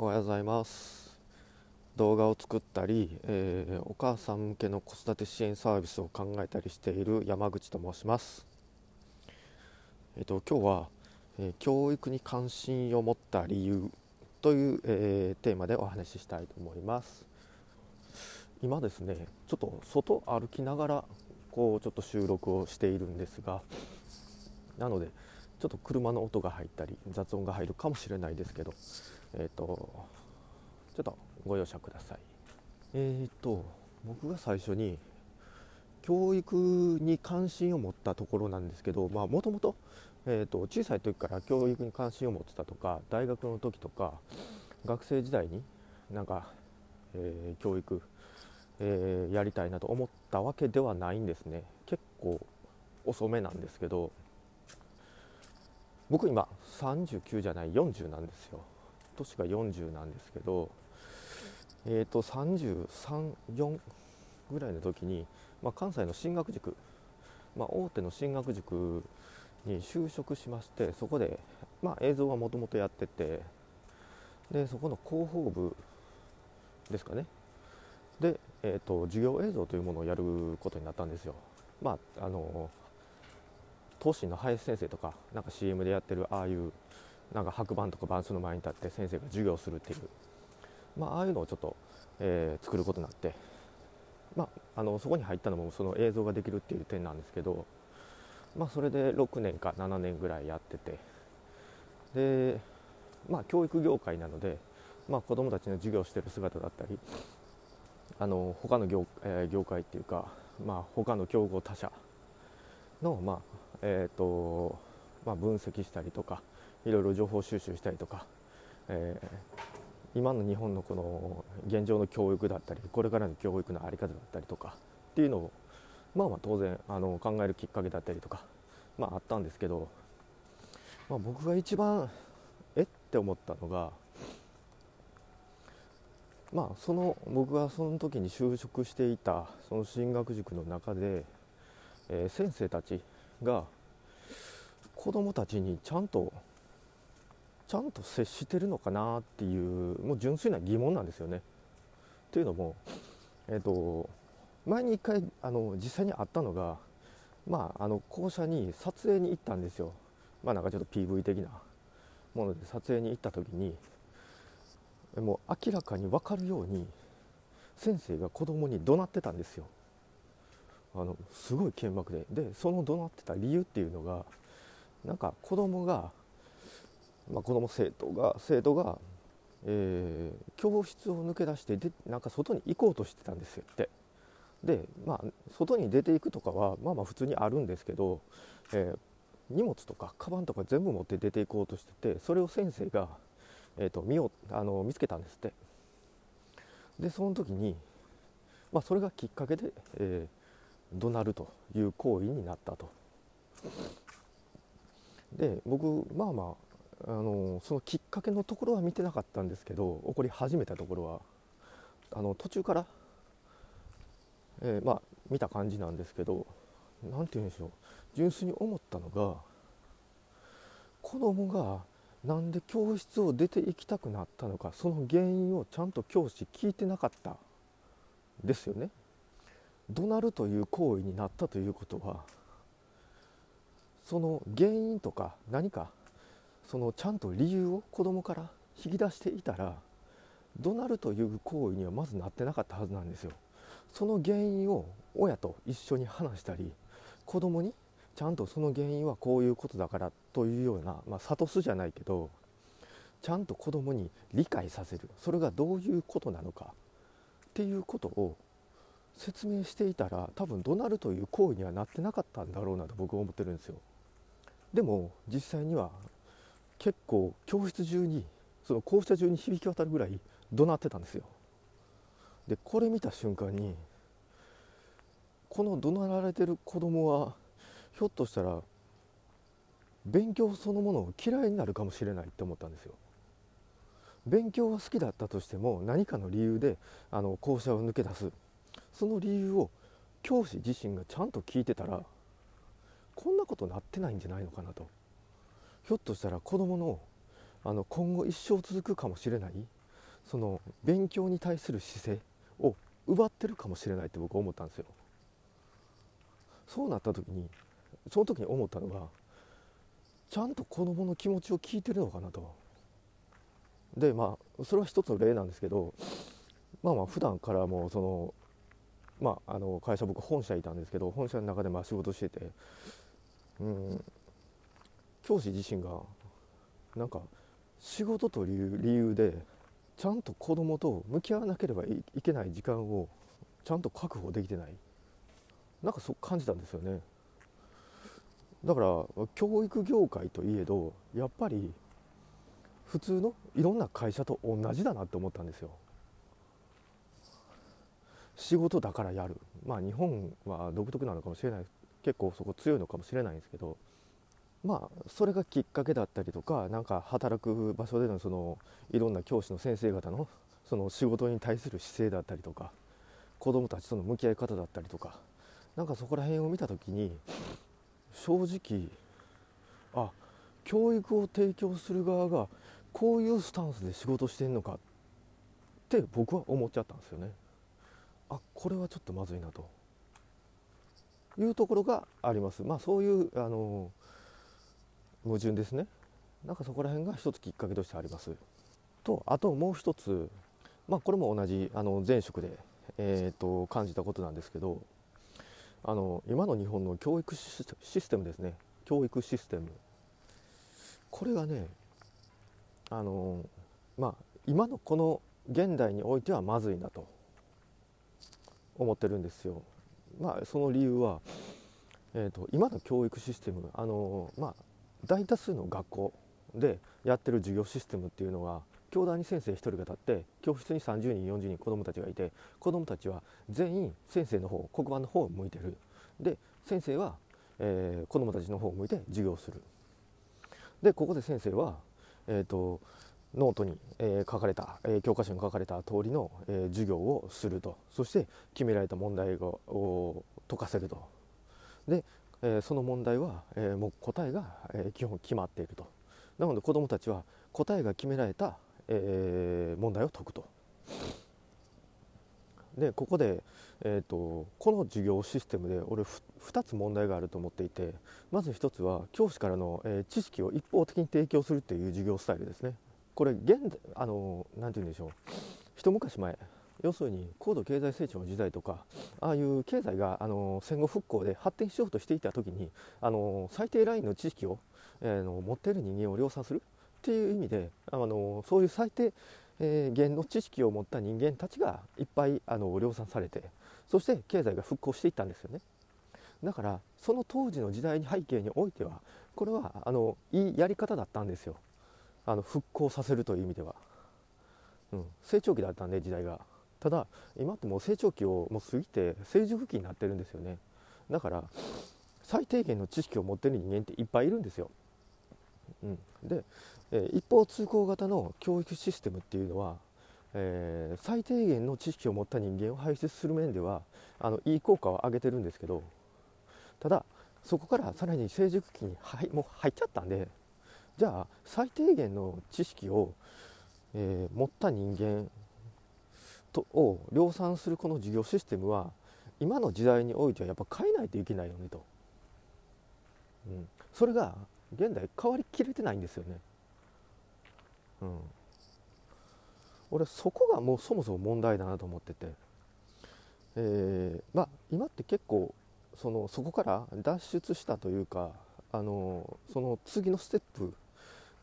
おはようございます。動画を作ったり、えー、お母さん向けの子育て支援サービスを考えたりしている山口と申します。えっ、ー、と今日は、えー、教育に関心を持った理由という、えテーマでお話ししたいと思います。今ですねちょっと外歩きながらこうちょっと収録をしているんですがなのでちょっと車の音が入ったり雑音が入るかもしれないですけどえっ、ー、とちょっとご容赦ください。えっ、ー、と僕が最初に教育に関心を持ったところなんですけどもともと小さい時から教育に関心を持ってたとか大学の時とか学生時代になんか、えー、教育、えー、やりたいなと思ったわけではないんですね。結構遅めなんですけど僕今39じゃない40なんですよ。年が40なんですけどえ、ー、と334ぐらいの時に、まあ、関西の進学塾、まあ、大手の進学塾に就職しましてそこで、まあ、映像はもともとやっててでそこの広報部ですかねで、えーと、授業映像というものをやることになったんですよ。まああの東進の林先生とかなんか CM でやってるああいうなんか白板とか板書の前に立って先生が授業するっていう、まあ、ああいうのをちょっと、えー、作ることになって、まあ、あのそこに入ったのもその映像ができるっていう点なんですけど、まあ、それで6年か7年ぐらいやってて。で、まあ、教育業界なので、まあ、子どもたちの授業してる姿だったりあの他の業,、えー、業界っていうか、まあ、他の競合他社の、まあえーとまあ、分析したりとかいろいろ情報収集したりとか、えー、今の日本のこの現状の教育だったりこれからの教育の在り方だったりとかっていうのをまあまあ当然あの考えるきっかけだったりとか、まあ、あったんですけど、まあ、僕が一番えって思ったのがまあその僕がその時に就職していたその進学塾の中で、えー、先生たちが子どもたちにちゃんとちゃんと接してるのかなっていうもう純粋な疑問なんですよね。というのも、えーと、前に1回あの実際に会ったのが、まあ、あの校舎に撮影に行ったんですよ。まあ、なんかちょっと PV 的なもので撮影に行った時にもう明らかに分かるように先生が子供に怒鳴ってたんですよ。あのすごい剣幕ででその怒鳴ってた理由っていうのがなんか子供がまあ、子ども生徒が生徒が、えー、教室を抜け出してでなんか外に行こうとしてたんですよってで、まあ、外に出ていくとかはまあまあ普通にあるんですけど、えー、荷物とかカバンとか全部持って出ていこうとしててそれを先生が、えーと、見よあの見つけたんですってでその時に、まあ、それがきっかけで、えー、怒鳴るという行為になったと。で僕まあまああのそのきっかけのところは見てなかったんですけど起こり始めたところはあの途中から、えー、まあ、見た感じなんですけど何て言うんでしょう純粋に思ったのが子供がなんで教室を出て行きたくなったのかその原因をちゃんと教師聞いてなかったですよね。怒鳴るという行為になったということはその原因とか何かそのちゃんと理由を子供から引き出していたら怒鳴るという行為にはまずなってなかったはずなんですよ。その原因を親と一緒に話したり子供にちゃんとその原因はこういうことだからというような、まあ、諭すじゃないけどちゃんと子供に理解させるそれがどういうことなのかっていうことを説明していたら多分怒鳴るという行為にはなってなかったんだろうなと僕は思ってるんですよ。でも実際には結構教室中にその校舎中に響き渡るぐらい怒鳴ってたんですよ。でこれ見た瞬間にこの怒鳴られてる子供はひょっとしたら勉強そのものを嫌いになるかもしれないって思ったんですよ。勉強は好きだったとしても何かの理由であの校舎を抜け出す。その理由を教師自身がちゃんと聞いてたらこんなことなってないんじゃないのかなと。ひょっとしたら子どものあの今後一生続くかもしれないその勉強に対する姿勢を奪ってるかもしれないって僕は思ったんですよ。そうなった時にその時に思ったのがちゃんと子どもの気持ちを聞いてるのかなと。でまあそれは一つの例なんですけどまあまあ普段からもそのまああの会社僕本社いたんですけど本社の中でまあ仕事しててうん教師自身がなんか仕事という理由でちゃんと子供と向き合わなければいけない時間をちゃんと確保できてない。なんかそう感じたんですよね。だから教育業界といえどやっぱり普通のいろんな会社と同じだなって思ったんですよ。仕事だからやる。まあ日本は独特なのかもしれない。結構そこ強いのかもしれないんですけど。まあそれがきっかけだったりとか何か働く場所でのそのいろんな教師の先生方のその仕事に対する姿勢だったりとか子どもたちとの向き合い方だったりとかなんかそこら辺を見た時に正直あ教育を提供する側がこういうスタンスで仕事してんのかって僕は思っちゃったんですよね。あこれはちょっとまずいなというところがあります。まあそういうあの矛盾ですね。なんかそこら辺が一つきっかけとしてあります。とあともう一つまあこれも同じあの前職で、えーと、感じたことなんですけどあの今の日本の教育システムですね。教育システム。これがねあのまあ今のこの現代においてはまずいなと思ってるんですよ。まあその理由は、えーと、と今の教育システムあの、まあ、大多数の学校でやってる授業システムっていうのは教壇に先生1人が立って教室に30人40人子どもたちがいて子どもたちは全員先生の方黒板の方を向いてる。で先生は、えー、子どもたちの方を向いて授業する。でここで先生は、えーと、ノートに、えー、書かれた、えー、教科書に書かれた通りの、えー、授業をすると。そして決められた問題を解かせると。でえ、その問題は、え、もう答えが、え、基本決まっていると。なので子どもたちは答えが決められた、え問題を解くと。でここで、えーと、この授業システムで俺2つ問題があると思っていてまず1つは教師からの、え知識を一方的に提供するっていう授業スタイルですね。これ現あのなて言うんでしょう。一昔前要するに高度経済成長の時代とかああいう経済があの戦後復興で発展しようとしていた時にあの最低ラインの知識を、えー、の持っている人間を量産するっていう意味であのそういう最低えー、限の知識を持った人間たちがいっぱいあの量産されてそして経済が復興していったんですよね。だからその当時の時代に背景においてはこれはあのいいやり方だったんですよ。あの復興させるという意味では、うん、成長期だったんで時代が。ただ今ってもう成長期をもう過ぎて成熟期になってるんですよね。だから最低限の知識を持ってる人間っていっぱいいるんですよ、うん、で、えー、一方通行型の教育システムっていうのは、えー、最低限の知識を持った人間を輩出する面ではあのいい効果を上げてるんですけどただそこからさらに成熟期に入もう入っちゃったんでじゃあ最低限の知識を、えー、持った人間とを量産するこの事業システムは今の時代においてはやっぱ変えないといけないよねと、うん、それが現代変わりきれてないんですよね、うん、俺そこがもうそもそも問題だなと思ってて、えー、まあ今って結構そのそこから脱出したというかあのその次のステップ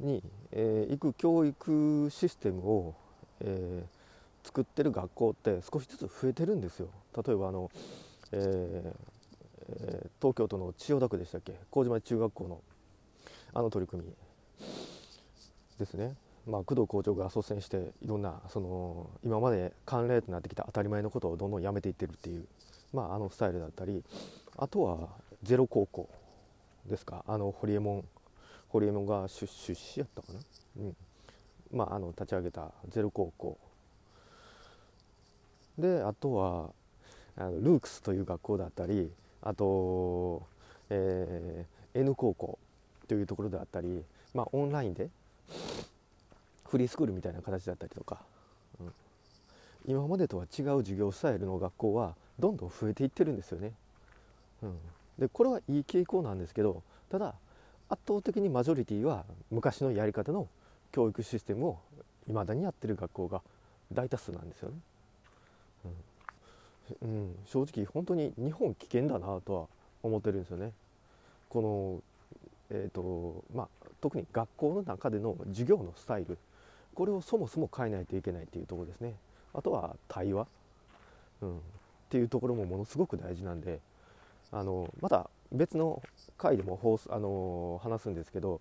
に、えー、行く教育システムを、えー作ってる学校って少しずつ増えてるんですよ。例えばあの、えーえー、東京都の千代田区でしたっけ？麹町中学校のあの取り組みですね、まあ、工藤校長が率先していろんなその今まで慣例となってきた当たり前のことをどんどんやめていってるっていう、まあ、あのスタイルだったりあとはゼロ高校ですか？あの堀江門堀江門が出出資やったかな、うん。まあ、あの立ち上げたゼロ高校であとはあのルークスという学校だったりあと、えー、N 高校というところであったり、まあ、オンラインでフリースクールみたいな形だったりとか、うん今までとは違う授業スタイルの学校はどんどん増えていってるんですよね。うん、でこれはいい傾向なんですけどただ圧倒的にマジョリティは昔のやり方の教育システムを未だにやってる学校が大多数なんですよね。うん、正直本当に日本危険だなとは思ってるんですよね。このえーとまあ、特に学校の中での授業のスタイル。これをそもそも変えないといけないというところですね。あとは対話、うん、っていうところもものすごく大事なんで。あのまた別の回でも放あの話すんですけど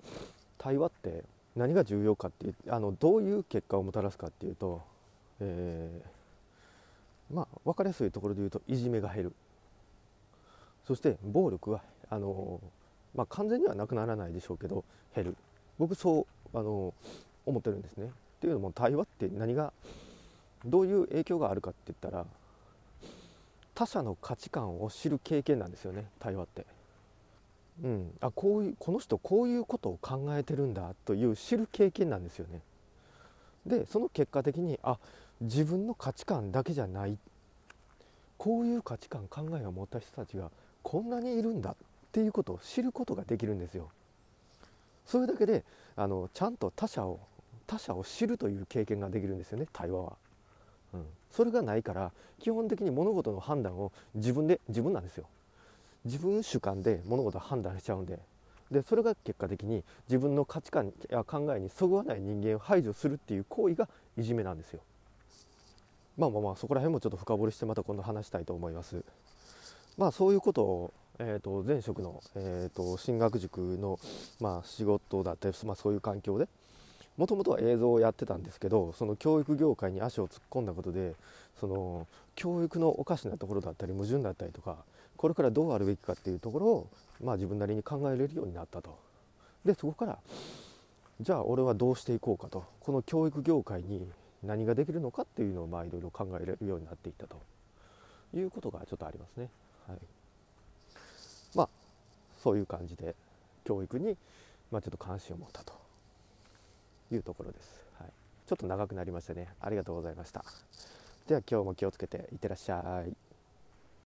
対話って何が重要かっていうあのどういう結果をもたらすかっていうと、えー、まあ分かりやすいところで言うといじめが減るそして暴力はあの、まあ、完全にはなくならないでしょうけど減る僕そうあの思ってるんですね。っていうのも対話って何がどういう影響があるかって言ったら他者の価値観を知る経験なんですよね対話って。うん、あこういうこの人こういうことを考えてるんだという知る経験なんですよね。でその結果的にあ自分の価値観だけじゃない。こういう価値観考えを持った人たちがこんなにいるんだっていうことを知ることができるんですよ。それだけであのちゃんと他者を他者を知るという経験ができるんですよね対話は。うん、それがないから基本的に物事の判断を自分で自分なんですよ。自分主観で物事を判断しちゃうんで。でそれが結果的に自分の価値観や考えにそぐわない人間を排除するっていう行為がいじめなんですよ。まあまあまあそこら辺もちょっと深掘りしてまた今度話したいと思います。まあそういうことを、えーと、前職の、えーと、進学塾の、まあ、仕事だったり、まあ、そういう環境でもともとは映像をやってたんですけどその教育業界に足を突っ込んだことでその教育のおかしなところだったり矛盾だったりとかこれからどうあるべきかっていうところを、まあ、自分なりに考えれるようになったと。でそこからじゃあ俺はどうしていこうかと。この教育業界に何ができるのかっていうのをまあいろいろ考えれるようになっていったということがちょっとありますね。はい、まあそういう感じで教育に、まあ、ちょっと関心を持ったというところです、はい、ちょっと長くなりましたね。ありがとうございました。では今日も気をつけていってらっしゃい。